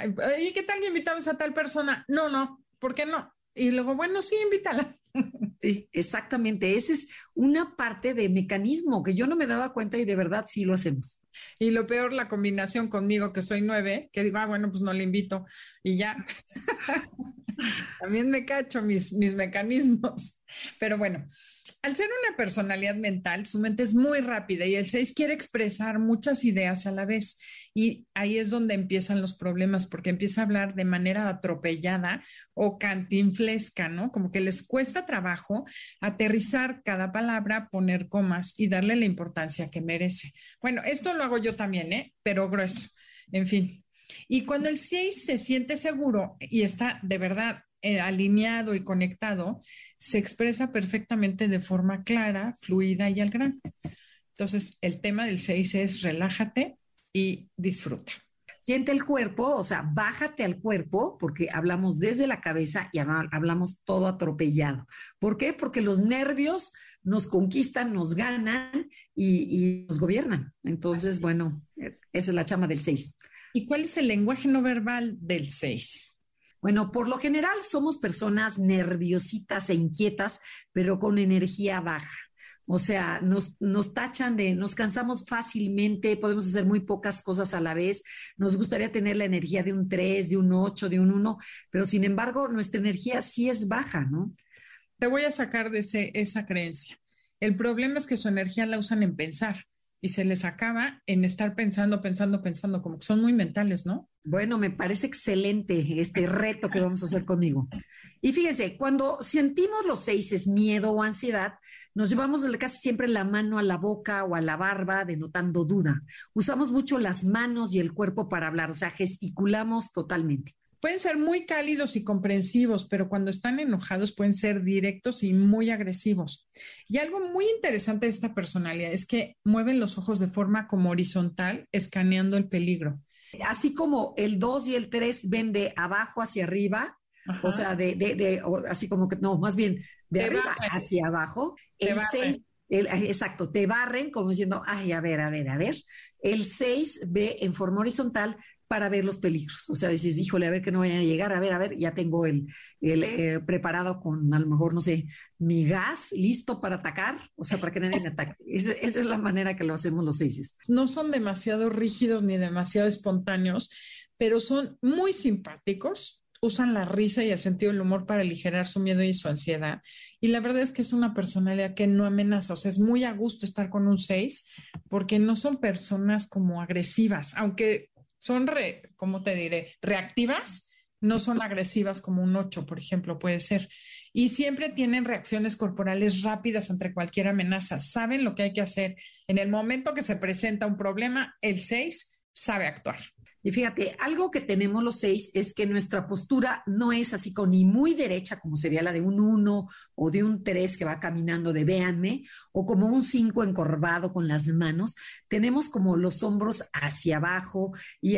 [SPEAKER 2] ¿Y qué tal que invitamos a tal persona? No, no, ¿por qué no? Y luego, bueno, sí, invítala.
[SPEAKER 1] Sí, exactamente. Esa es una parte de mecanismo que yo no me daba cuenta y de verdad sí lo hacemos.
[SPEAKER 2] Y lo peor, la combinación conmigo, que soy nueve, que digo, ah, bueno, pues no le invito y ya. También me cacho mis, mis mecanismos. Pero bueno, al ser una personalidad mental, su mente es muy rápida y el 6 quiere expresar muchas ideas a la vez. Y ahí es donde empiezan los problemas, porque empieza a hablar de manera atropellada o cantinflesca, ¿no? Como que les cuesta trabajo aterrizar cada palabra, poner comas y darle la importancia que merece. Bueno, esto lo hago yo también, ¿eh? Pero grueso. En fin, y cuando el 6 se siente seguro y está de verdad eh, alineado y conectado, se expresa perfectamente de forma clara, fluida y al grano. Entonces, el tema del 6 es relájate, y disfruta.
[SPEAKER 1] Siente el cuerpo, o sea, bájate al cuerpo, porque hablamos desde la cabeza y hablamos todo atropellado. ¿Por qué? Porque los nervios nos conquistan, nos ganan y, nos gobiernan. Entonces, bueno, esa es la chama del 6.
[SPEAKER 2] ¿Y cuál es el lenguaje no verbal del 6?
[SPEAKER 1] Bueno, por lo general somos personas nerviositas e inquietas, pero con energía baja. O sea, nos, tachan de, nos cansamos fácilmente, podemos hacer muy pocas cosas a la vez. Nos gustaría tener la energía de un 3, de un 8, de un 1, pero sin embargo, nuestra energía sí es baja, ¿no?
[SPEAKER 2] Te voy a sacar de ese, esa creencia. El problema es que su energía la usan en pensar y se les acaba en estar pensando, pensando, pensando, como que son muy mentales, ¿no?
[SPEAKER 1] Bueno, me parece excelente este reto que vamos a hacer conmigo. Y fíjense, cuando sentimos los seis es miedo o ansiedad, nos llevamos casi siempre la mano a la boca o a la barba, denotando duda. Usamos mucho las manos y el cuerpo para hablar, o sea, gesticulamos totalmente.
[SPEAKER 2] Pueden ser muy cálidos y comprensivos, pero cuando están enojados pueden ser directos y muy agresivos. Y algo muy interesante de esta personalidad es que mueven los ojos de forma como horizontal, escaneando el peligro.
[SPEAKER 1] Así como el 2 y el 3 ven de abajo hacia arriba, o sea, de, de, de así como que, no, más bien de arriba hacia abajo. el 6, exacto, te barren como diciendo, ay, a ver, a ver, a ver. El 6 ve en forma horizontal para ver los peligros. O sea, dices, híjole, a ver que no vayan a llegar, a ver, a ver, ya tengo el, eh, preparado con a lo mejor, no sé, mi gas listo para atacar, o sea, para que nadie me ataque. Esa, esa es la manera que lo hacemos los seises.
[SPEAKER 2] No son demasiado rígidos ni demasiado espontáneos, pero son muy simpáticos, usan la risa y el sentido del humor para aligerar su miedo y su ansiedad. Y la verdad es que es una personalidad que no amenaza, o sea, es muy a gusto estar con un 6 porque no son personas como agresivas, aunque son, re, ¿cómo te diré?, reactivas, no son agresivas como un 8, por ejemplo, puede ser. Y siempre tienen reacciones corporales rápidas ante cualquier amenaza, saben lo que hay que hacer. En el momento que se presenta un problema, el 6 sabe actuar.
[SPEAKER 1] Y fíjate, algo que tenemos los seis es que nuestra postura no es así con ni muy derecha, como sería la de un uno o de un tres que va caminando de véanme, o como un cinco encorvado con las manos. Tenemos como los hombros hacia abajo y,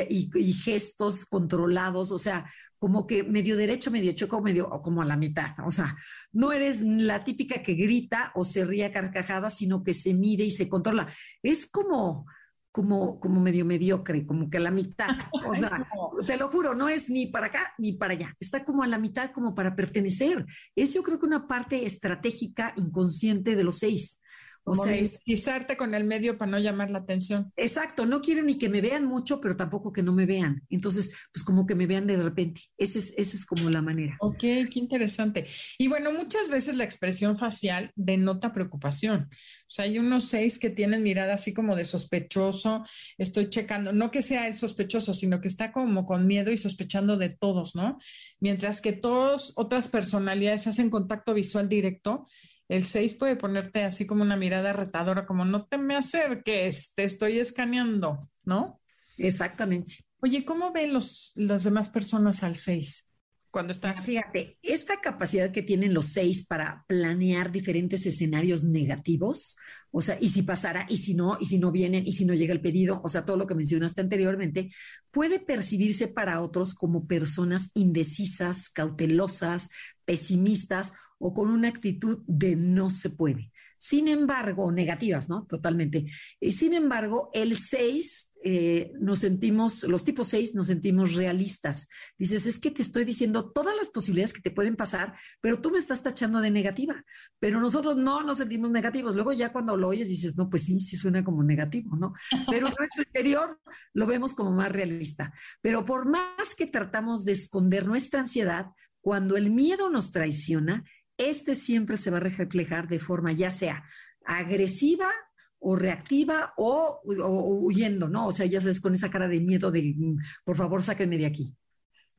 [SPEAKER 1] gestos controlados, o sea, como que medio derecho, medio choco, medio o como a la mitad. O sea, no eres la típica que grita o se ríe carcajada, sino que se mide y se controla. Es como como, como medio mediocre, como que a la mitad. O sea, te lo juro, no es ni para acá ni para allá. Está como a la mitad, como para pertenecer. Es yo creo que una parte estratégica inconsciente de los seis.
[SPEAKER 2] O sea, es pisarte con el medio para no llamar la atención.
[SPEAKER 1] Exacto, no quiero ni que me vean mucho, pero tampoco que no me vean. Entonces, pues como que me vean de repente. Esa es, esa es como la manera.
[SPEAKER 2] Ok, qué interesante. Y bueno, muchas veces la expresión facial denota preocupación. O sea, hay unos seis que tienen mirada así como de sospechoso. Estoy checando, no que sea el sospechoso, sino que está como con miedo y sospechando de todos, ¿no? Mientras que todas otras personalidades hacen contacto visual directo el 6 puede ponerte así como una mirada retadora, como no te me acerques, te estoy escaneando, ¿no?
[SPEAKER 1] Exactamente.
[SPEAKER 2] Oye, ¿cómo ven los, las demás personas al 6? Cuando estás.
[SPEAKER 1] Fíjate, esta capacidad que tienen los seis para planear diferentes escenarios negativos, o sea, y si pasara, y si no, y si no vienen, y si no llega el pedido, o sea, todo lo que mencionaste anteriormente, puede percibirse para otros como personas indecisas, cautelosas, pesimistas o con una actitud de no se puede. Sin embargo, negativas, ¿no? Totalmente. Y sin embargo, el 6 eh, nos sentimos, los tipos 6 nos sentimos realistas. Dices, es que te estoy diciendo todas las posibilidades que te pueden pasar, pero tú me estás tachando de negativa. Pero nosotros no nos sentimos negativos. Luego ya cuando lo oyes dices, no, pues sí, sí suena como negativo, ¿no? Pero en nuestro interior lo vemos como más realista. Pero por más que tratamos de esconder nuestra ansiedad, cuando el miedo nos traiciona, este siempre se va a reflejar de forma ya sea agresiva o reactiva o, huyendo, ¿no? O sea, ya sabes, con esa cara de miedo de, mm, por favor, sáquenme de aquí.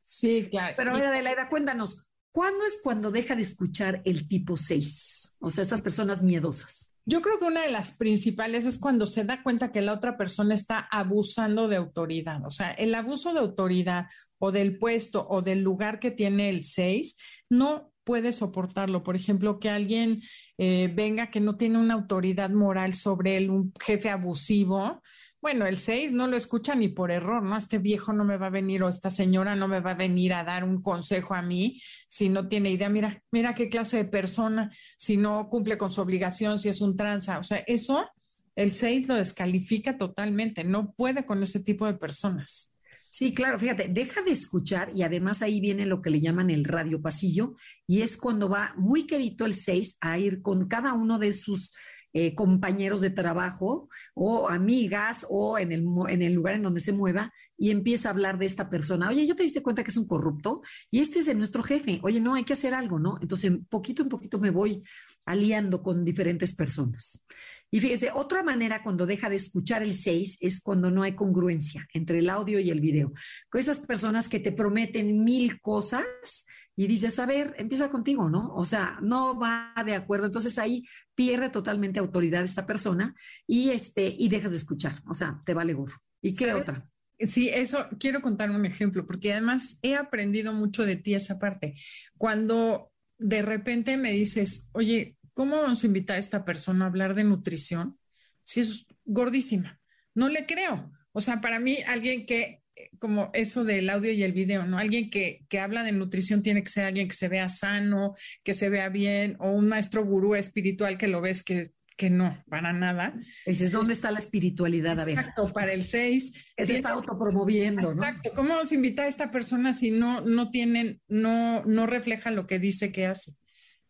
[SPEAKER 2] Sí, claro.
[SPEAKER 1] Pero de la edad, cuéntanos, ¿cuándo es cuando deja de escuchar el tipo 6? O sea, estas personas miedosas.
[SPEAKER 2] Yo creo que una de las principales es cuando se da cuenta que la otra persona está abusando de autoridad. O sea, el abuso de autoridad o del puesto o del lugar que tiene el 6 no puede soportarlo. Por ejemplo, que alguien eh, venga que no tiene una autoridad moral sobre él, un jefe abusivo. Bueno, el 6 no lo escucha ni por error, ¿no? Este viejo no me va a venir o esta señora no me va a venir a dar un consejo a mí si no tiene idea. Mira, mira qué clase de persona, si no cumple con su obligación, si es un tranza. O sea, eso el 6 lo descalifica totalmente, no puede con ese tipo de personas.
[SPEAKER 1] Sí, claro, fíjate, deja de escuchar y además ahí viene lo que le llaman el radio pasillo y es cuando va muy querido el 6 a ir con cada uno de sus eh, compañeros de trabajo o amigas o en el, en el lugar en donde se mueva y empieza a hablar de esta persona. Oye, ¿ya te diste cuenta que es un corrupto? Y este es nuestro jefe. Oye, no, hay que hacer algo, ¿no? Entonces, poquito en poquito me voy aliando con diferentes personas. Y fíjese, otra manera cuando deja de escuchar el 6 es cuando no hay congruencia entre el audio y el video. Con esas personas que te prometen mil cosas y dices, a ver, empieza contigo, ¿no? O sea, no va de acuerdo. Entonces ahí pierde totalmente autoridad esta persona y, este, y dejas de escuchar. O sea, te vale gorro. ¿Y qué otra?
[SPEAKER 2] Sí, eso quiero contar un ejemplo, porque además he aprendido mucho de ti esa parte. Cuando de repente me dices, oye, ¿cómo vamos a invitar a esta persona a hablar de nutrición si es gordísima? No le creo. O sea, para mí, alguien que, como eso del audio y el video, ¿no? Alguien que, que habla de nutrición tiene que ser alguien que se vea sano, que se vea bien, o un maestro gurú espiritual que lo ves que que no, para nada.
[SPEAKER 1] Dices, ¿dónde está la espiritualidad?
[SPEAKER 2] Exacto, para el 6.
[SPEAKER 1] Se está autopromoviendo, ¿no?
[SPEAKER 2] Exacto. ¿Cómo se invita a esta persona si no, no tienen, no, no refleja lo que dice que hace?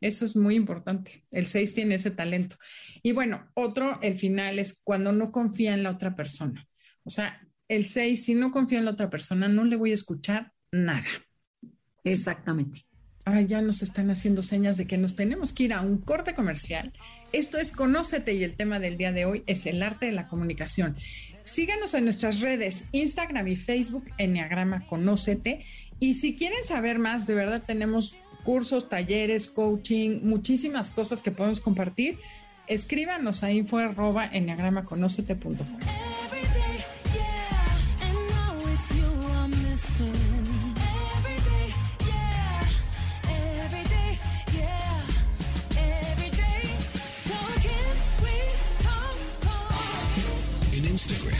[SPEAKER 2] Eso es muy importante. El 6 tiene ese talento. Y bueno, otro, el final es cuando no confía en la otra persona. O sea, el 6, si no confía en la otra persona, no le voy a escuchar nada.
[SPEAKER 1] Exactamente.
[SPEAKER 2] Ay, ya nos están haciendo señas de que nos tenemos que ir a un corte comercial. Esto es Conócete y el tema del día de hoy es el arte de la comunicación. Síganos en nuestras redes, Instagram y Facebook, Enneagrama Conócete. Y si quieren saber más, de verdad tenemos cursos, talleres, coaching, muchísimas cosas que podemos compartir, escríbanos a info arroba
[SPEAKER 3] En Instagram,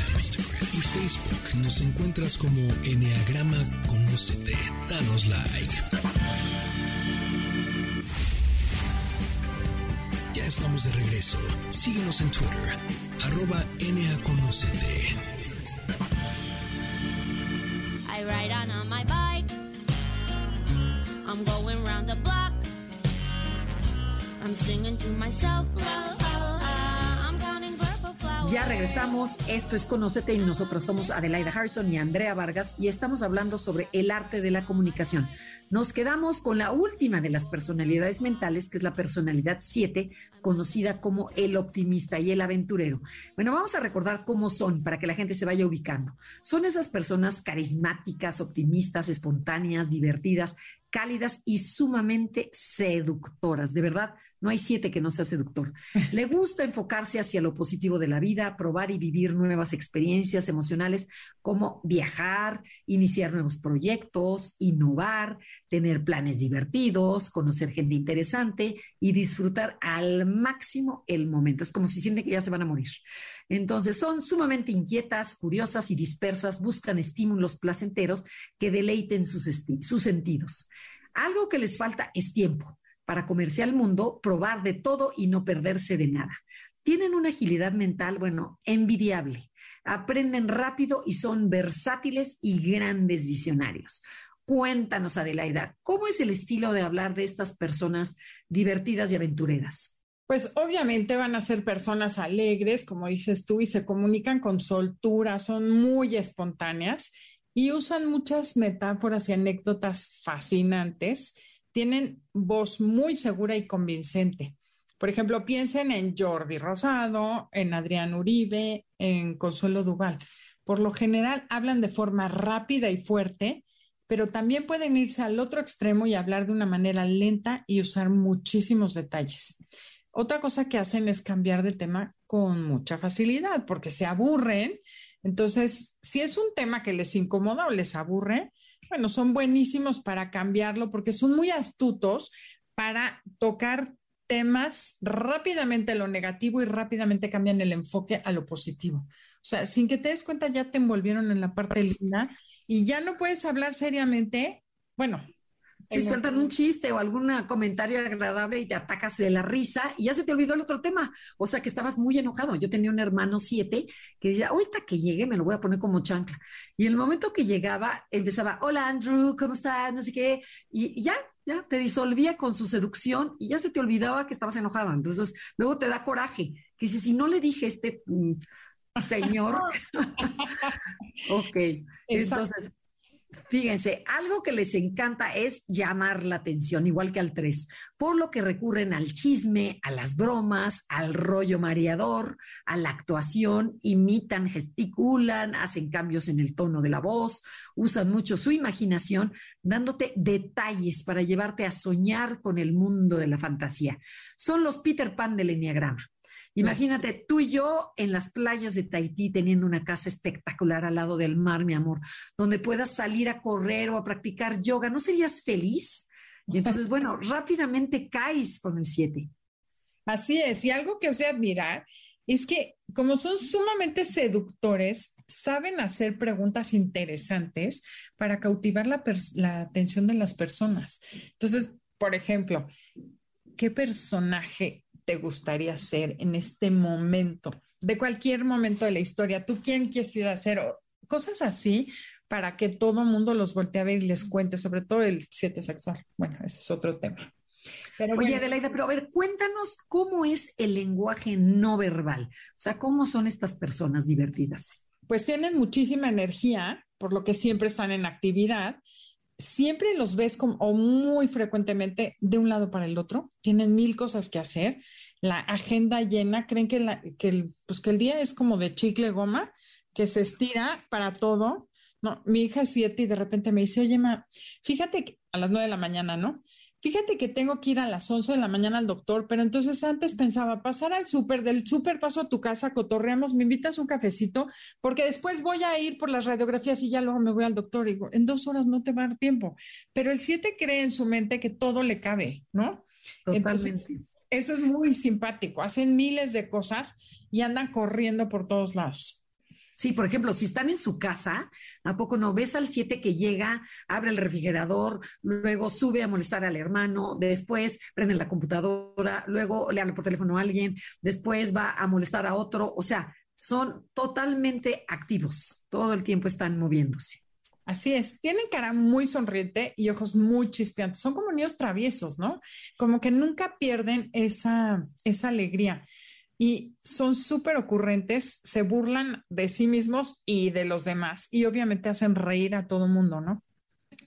[SPEAKER 3] y Facebook nos encuentras como Enneagrama Conócete. Danos like. Estamos de regreso. Síguenos en Twitter, arroba NAConocete. I ride on, on my bike. I'm going round the block. I'm singing to myself, love.
[SPEAKER 1] Ya regresamos, esto es Conócete y nosotros somos Adelaida Harrison y Andrea Vargas y estamos hablando sobre el arte de la comunicación. Nos quedamos con la última de las personalidades mentales, que es la personalidad 7, conocida como el optimista y el aventurero. Bueno, vamos a recordar cómo son para que la gente se vaya ubicando. Son esas personas carismáticas, optimistas, espontáneas, divertidas, cálidas y sumamente seductoras. De verdad, no hay siete que no sea seductor. Le gusta enfocarse hacia lo positivo de la vida, probar y vivir nuevas experiencias emocionales como viajar, iniciar nuevos proyectos, innovar, tener planes divertidos, conocer gente interesante y disfrutar al máximo el momento. Es como si sienten que ya se van a morir. Entonces son sumamente inquietas, curiosas y dispersas, buscan estímulos placenteros que deleiten sus, sus sentidos. Algo que les falta es tiempo para comerse al mundo, probar de todo y no perderse de nada. Tienen una agilidad mental, bueno, envidiable. Aprenden rápido y son versátiles y grandes visionarios. Cuéntanos, Adelaida, ¿cómo es el estilo de hablar de estas personas divertidas y aventureras?
[SPEAKER 2] Pues obviamente van a ser personas alegres, como dices tú, y se comunican con soltura, son muy espontáneas y usan muchas metáforas y anécdotas fascinantes tienen voz muy segura y convincente. Por ejemplo, piensen en Jordi Rosado, en Adrián Uribe, en Consuelo Duval. Por lo general hablan de forma rápida y fuerte, pero también pueden irse al otro extremo y hablar de una manera lenta y usar muchísimos detalles. Otra cosa que hacen es cambiar de tema con mucha facilidad porque se aburren. Entonces, si es un tema que les incomoda o les aburre, bueno, son buenísimos para cambiarlo porque son muy astutos para tocar temas rápidamente lo negativo y rápidamente cambian el enfoque a lo positivo. O sea, sin que te des cuenta ya te envolvieron en la parte linda y ya no puedes hablar seriamente. Bueno,
[SPEAKER 1] si sueltan un chiste o algún comentario agradable y te atacas de la risa y ya se te olvidó el otro tema. O sea que estabas muy enojado. Yo tenía un hermano siete que decía, ahorita que llegue me lo voy a poner como chancla. Y el momento que llegaba empezaba, hola Andrew, ¿cómo estás? No sé qué. Y, ya, ya te disolvía con su seducción y ya se te olvidaba que estabas enojado. Entonces luego te da coraje. Que dice, si no le dije este... Mm, señor. ok. Entonces, Fíjense, algo que les encanta es llamar la atención, igual que al 3, por lo que recurren al chisme, a las bromas, al rollo mareador, a la actuación, imitan, gesticulan, hacen cambios en el tono de la voz, usan mucho su imaginación, dándote detalles para llevarte a soñar con el mundo de la fantasía. Son los Peter Pan del Enneagrama. Imagínate tú y yo en las playas de Tahití teniendo una casa espectacular al lado del mar, mi amor, donde puedas salir a correr o a practicar yoga. ¿No serías feliz? Y entonces, bueno, rápidamente caes con el 7.
[SPEAKER 2] Así es, y algo que sé admirar es que como son sumamente seductores, saben hacer preguntas interesantes para cautivar la, la atención de las personas. Entonces, por ejemplo, ¿qué personaje te gustaría ser en este momento? De cualquier momento de la historia, ¿tú quién quisieras ser? Cosas así para que todo mundo los voltee a ver y les cuente, sobre todo el siete sexual. Bueno, ese es otro tema.
[SPEAKER 1] Pero Oye, Adelaida, pero a ver, cuéntanos cómo es el lenguaje no verbal. O sea, ¿cómo son estas personas divertidas?
[SPEAKER 2] Pues tienen muchísima energía, por lo que siempre están en actividad siempre los ves como, o muy frecuentemente de un lado para el otro, tienen mil cosas que hacer, la agenda llena, creen que, que, el, pues que el día es como de chicle goma, que se estira para todo. No, mi hija es siete y de repente me dice, oye, ma, fíjate que a las nueve de la mañana, ¿no? Fíjate que tengo que ir a las 11 de la mañana al doctor, pero entonces antes pensaba pasar al súper, del súper paso a tu casa, cotorreamos, me invitas un cafecito, porque después voy a ir por las radiografías y ya luego me voy al doctor. Y digo, en dos horas no te va a dar tiempo. Pero el 7 cree en su mente que todo le cabe, ¿no? Totalmente. eso es muy simpático. Hacen miles de cosas y andan corriendo por todos lados.
[SPEAKER 1] Sí, por ejemplo, si están en su casa, ¿a poco no ves al 7 que llega, abre el refrigerador, luego sube a molestar al hermano, después prende la computadora, luego le habla por teléfono a alguien, después va a molestar a otro? O sea, son totalmente activos, todo el tiempo están moviéndose.
[SPEAKER 2] Así es, tienen cara muy sonriente y ojos muy chispeantes. Son como niños traviesos, ¿no? Como que nunca pierden esa, esa alegría y son súper ocurrentes, se burlan de sí mismos y de los demás y obviamente hacen reír a todo mundo, ¿no?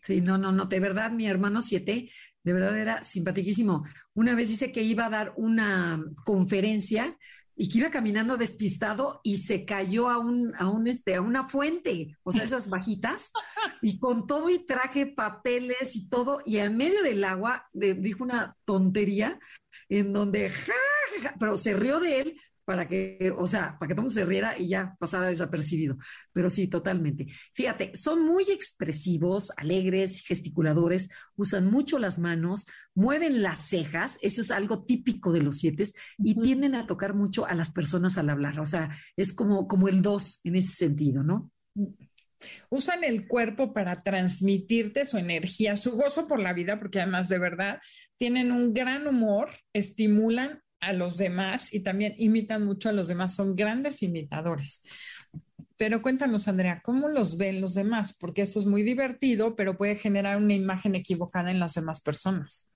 [SPEAKER 1] Sí, no, no, no, de verdad mi hermano siete, de verdad era simpaticísimo. Una vez dice que iba a dar una conferencia y que iba caminando despistado y se cayó a un, a un este, a una fuente, o sea, esas bajitas, y con todo y traje papeles y todo, y en medio del agua dijo una tontería en donde ja, pero se rió de él para que, o sea, para que todo mundo se riera y ya pasara desapercibido. Pero sí, totalmente. Fíjate, son muy expresivos, alegres, gesticuladores, usan mucho las manos, mueven las cejas, eso es algo típico de los siete, y tienden a tocar mucho a las personas al hablar. O sea, es como, como el dos en ese sentido, ¿no?
[SPEAKER 2] Usan el cuerpo para transmitirte su energía, su gozo por la vida, porque además de verdad tienen un gran humor, estimulan a los demás y también imitan mucho a los demás, son grandes imitadores. Pero cuéntanos, Andrea, ¿cómo los ven los demás? Porque esto es muy divertido, pero puede generar una imagen equivocada en las demás personas.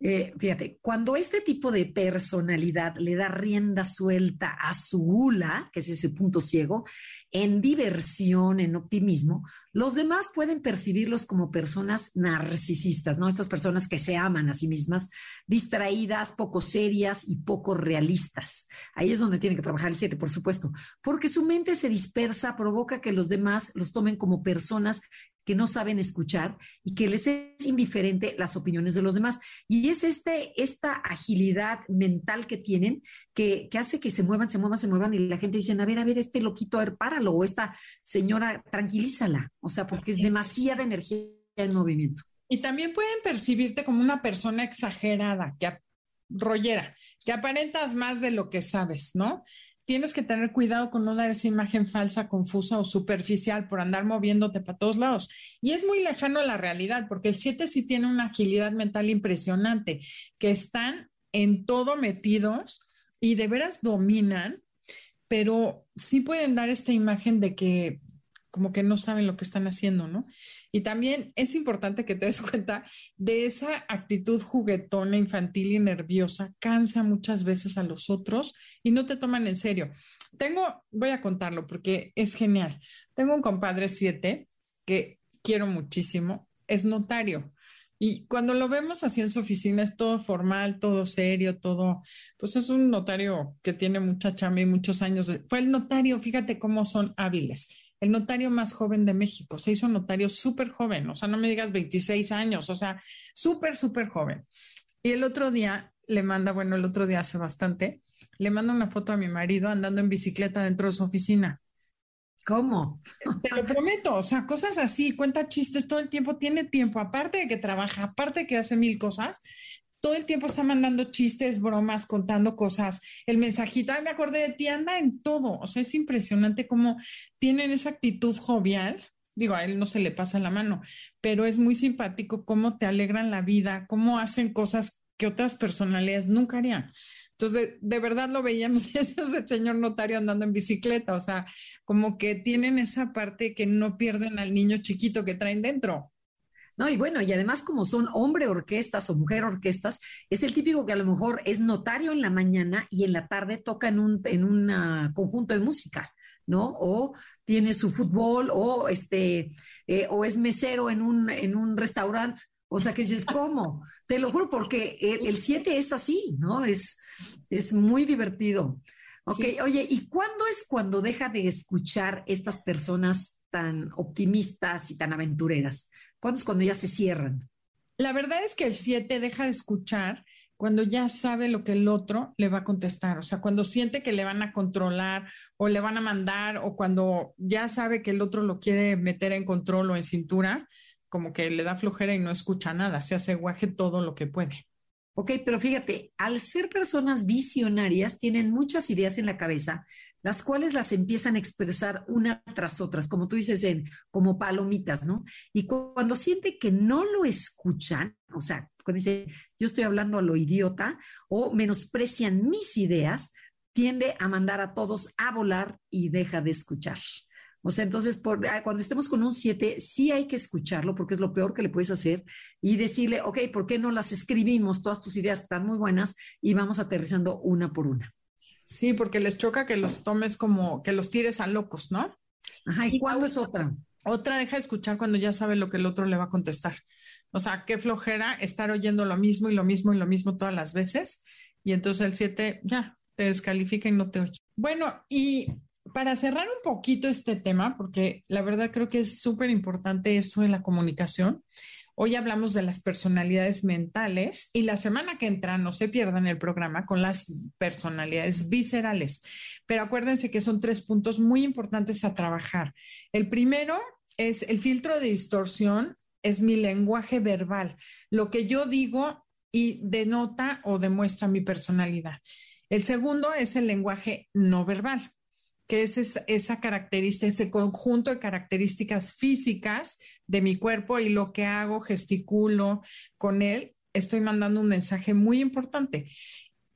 [SPEAKER 1] Eh, fíjate, cuando este tipo de personalidad le da rienda suelta a su gula, que es ese punto ciego, en diversión, en optimismo, los demás pueden percibirlos como personas narcisistas, ¿no? Estas personas que se aman a sí mismas, distraídas, poco serias y poco realistas. Ahí es donde tiene que trabajar el 7, por supuesto, porque su mente se dispersa, provoca que los demás los tomen como personas que no saben escuchar y que les es indiferente las opiniones de los demás. Y es este, esta agilidad mental que tienen que, que, hace que se muevan, se muevan, se muevan y la gente dice, a ver, a ver, este loquito, a ver, o esta señora, tranquilízala, o sea, porque es demasiada energía en movimiento.
[SPEAKER 2] Y también pueden percibirte como una persona exagerada, que rollera, que aparentas más de lo que sabes, ¿no? Tienes que tener cuidado con no dar esa imagen falsa, confusa o superficial por andar moviéndote para todos lados. Y es muy lejano a la realidad, porque el 7 sí tiene una agilidad mental impresionante, que están en todo metidos y de veras dominan, pero sí pueden dar esta imagen de que como que no saben lo que están haciendo, ¿no? Y también es importante que te des cuenta de esa actitud juguetona, infantil y nerviosa, cansa muchas veces a los otros y no te toman en serio. Tengo, voy a contarlo porque es genial. Tengo un compadre siete que quiero muchísimo, es notario. Y cuando lo vemos así en su oficina es todo formal, todo serio, todo, pues es un notario que tiene mucha chamba y muchos años. fue el notario, fíjate cómo son hábiles el notario más joven de México. Se hizo notario súper joven, o sea, no me digas 26 años, o sea, súper, súper joven. Y el otro día le manda, bueno, el otro día hace bastante, le manda una foto a mi marido andando en bicicleta dentro de su oficina.
[SPEAKER 1] ¿Cómo?
[SPEAKER 2] Te lo prometo, o sea, cosas así, cuenta chistes todo el tiempo, tiene tiempo, aparte de que trabaja, aparte de que hace mil cosas, todo el tiempo está mandando chistes, bromas, contando cosas, el mensajito, ay, me acordé de ti, anda en todo. O sea, es impresionante cómo tienen esa actitud jovial. Digo, a él no se le pasa la mano, pero es muy simpático cómo te alegran la vida, cómo hacen cosas que otras personalidades nunca harían. Entonces, de, verdad lo veíamos, ese es el señor notario andando en bicicleta, o sea, como que tienen esa parte que no pierden al niño chiquito que traen dentro.
[SPEAKER 1] No, y bueno, y además como son hombre orquestas o mujer orquestas, es el típico que a lo mejor es notario en la mañana y en la tarde toca en un en un conjunto de música, ¿no? O tiene su fútbol o este eh, o es mesero en un en un restaurante. O sea, que dices, ¿cómo? Te lo juro, porque el 7 es así, ¿no? Es, es muy divertido. Ok, oye, ¿y cuándo es cuando deja de escuchar estas personas tan optimistas y tan aventureras? ¿Cuándo es cuando ya se cierran?
[SPEAKER 2] La verdad es que el 7 deja de escuchar cuando ya sabe lo que el otro le va a contestar, o sea, cuando siente que le van a controlar o le van a mandar o cuando ya sabe que el otro lo quiere meter en control o en cintura, como que le da flojera y no escucha nada, se hace guaje todo lo que puede.
[SPEAKER 1] Ok, pero fíjate, al ser personas visionarias, tienen muchas ideas en la cabeza, las cuales las empiezan a expresar una tras otras, como tú dices, en, como palomitas, ¿no? Y cuando siente que no lo escuchan, o sea, cuando dice, yo estoy hablando a lo idiota, o menosprecian mis ideas, tiende a mandar a todos a volar y deja de escuchar. O sea, entonces, ah, cuando estemos con un 7, sí hay que escucharlo porque es lo peor que le puedes hacer y decirle, ok, ¿por qué no las escribimos, todas tus ideas están muy buenas y vamos aterrizando una por una?
[SPEAKER 2] Sí, porque les choca que los tomes como, que los tires a locos, ¿no?
[SPEAKER 1] Ajá, ¿y, cuándo es otra?
[SPEAKER 2] Otra deja de escuchar cuando ya sabe lo que el otro le va a contestar. O sea, qué flojera estar oyendo lo mismo y lo mismo y lo mismo todas las veces. Y entonces el 7 ya te descalifica y no te oye. Bueno, y para cerrar un poquito este tema, porque la verdad creo que es súper importante esto de la comunicación. Hoy hablamos de las personalidades mentales y la semana que entra no se pierdan el programa con las personalidades viscerales. Pero acuérdense que son tres puntos muy importantes a trabajar. El primero es el filtro de distorsión, es mi lenguaje verbal, lo que yo digo y denota o demuestra mi personalidad. El segundo es el lenguaje no verbal que es esa, característica, ese conjunto de características físicas de mi cuerpo y lo que hago, gesticulo con él, estoy mandando un mensaje muy importante.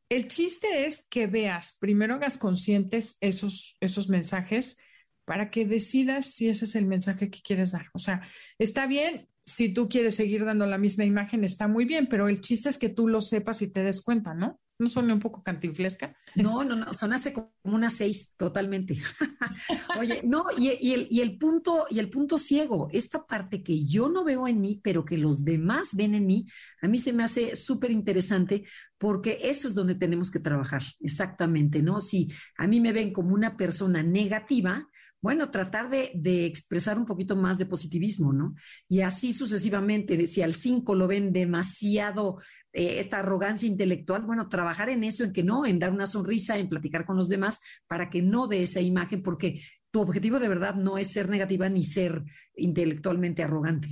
[SPEAKER 2] El chiste es que veas, primero hagas conscientes esos, esos mensajes para que decidas si ese es el mensaje que quieres dar. O sea, está bien, si tú quieres seguir dando la misma imagen, está muy bien, pero el chiste es que tú lo sepas y te des cuenta, ¿no? ¿No son un poco cantinflesca?
[SPEAKER 1] No, no, no, sonaste como una seis, totalmente. Oye, no, y, el, y, el, punto, y el punto ciego, esta parte que yo no veo en mí, pero que los demás ven en mí, a mí se me hace súper interesante porque eso es donde tenemos que trabajar, exactamente, ¿no? Si a mí me ven como una persona negativa, bueno, tratar de, expresar un poquito más de positivismo, ¿no? Y así sucesivamente, si al cinco lo ven demasiado eh, esta arrogancia intelectual, bueno, trabajar en eso, en que no, en dar una sonrisa, en platicar con los demás, para que no dé esa imagen, porque tu objetivo de verdad no es ser negativa ni ser intelectualmente arrogante.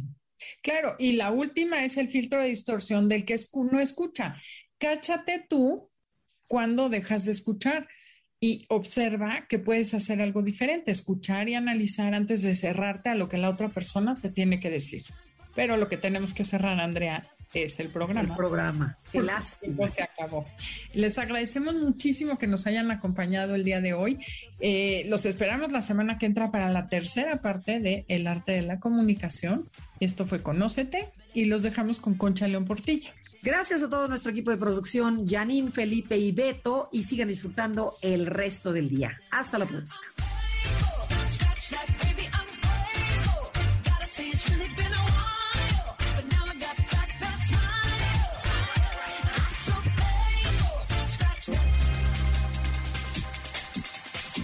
[SPEAKER 2] Claro, y la última es el filtro de distorsión del que no escucha. Cáchate tú cuando dejas de escuchar y observa que puedes hacer algo diferente, escuchar y analizar antes de cerrarte a lo que la otra persona te tiene que decir. Pero lo que tenemos que cerrar, Andrea, es el programa.
[SPEAKER 1] el programa. Qué lástima.
[SPEAKER 2] se acabó. Les agradecemos muchísimo que nos hayan acompañado el día de hoy. Eh, los esperamos la semana que entra para la tercera parte de El arte de la comunicación. Esto fue Conócete y los dejamos con Concha León Portilla.
[SPEAKER 1] Gracias a todo nuestro equipo de producción, Janine, Felipe y Beto, y sigan disfrutando el resto del día. Hasta la próxima.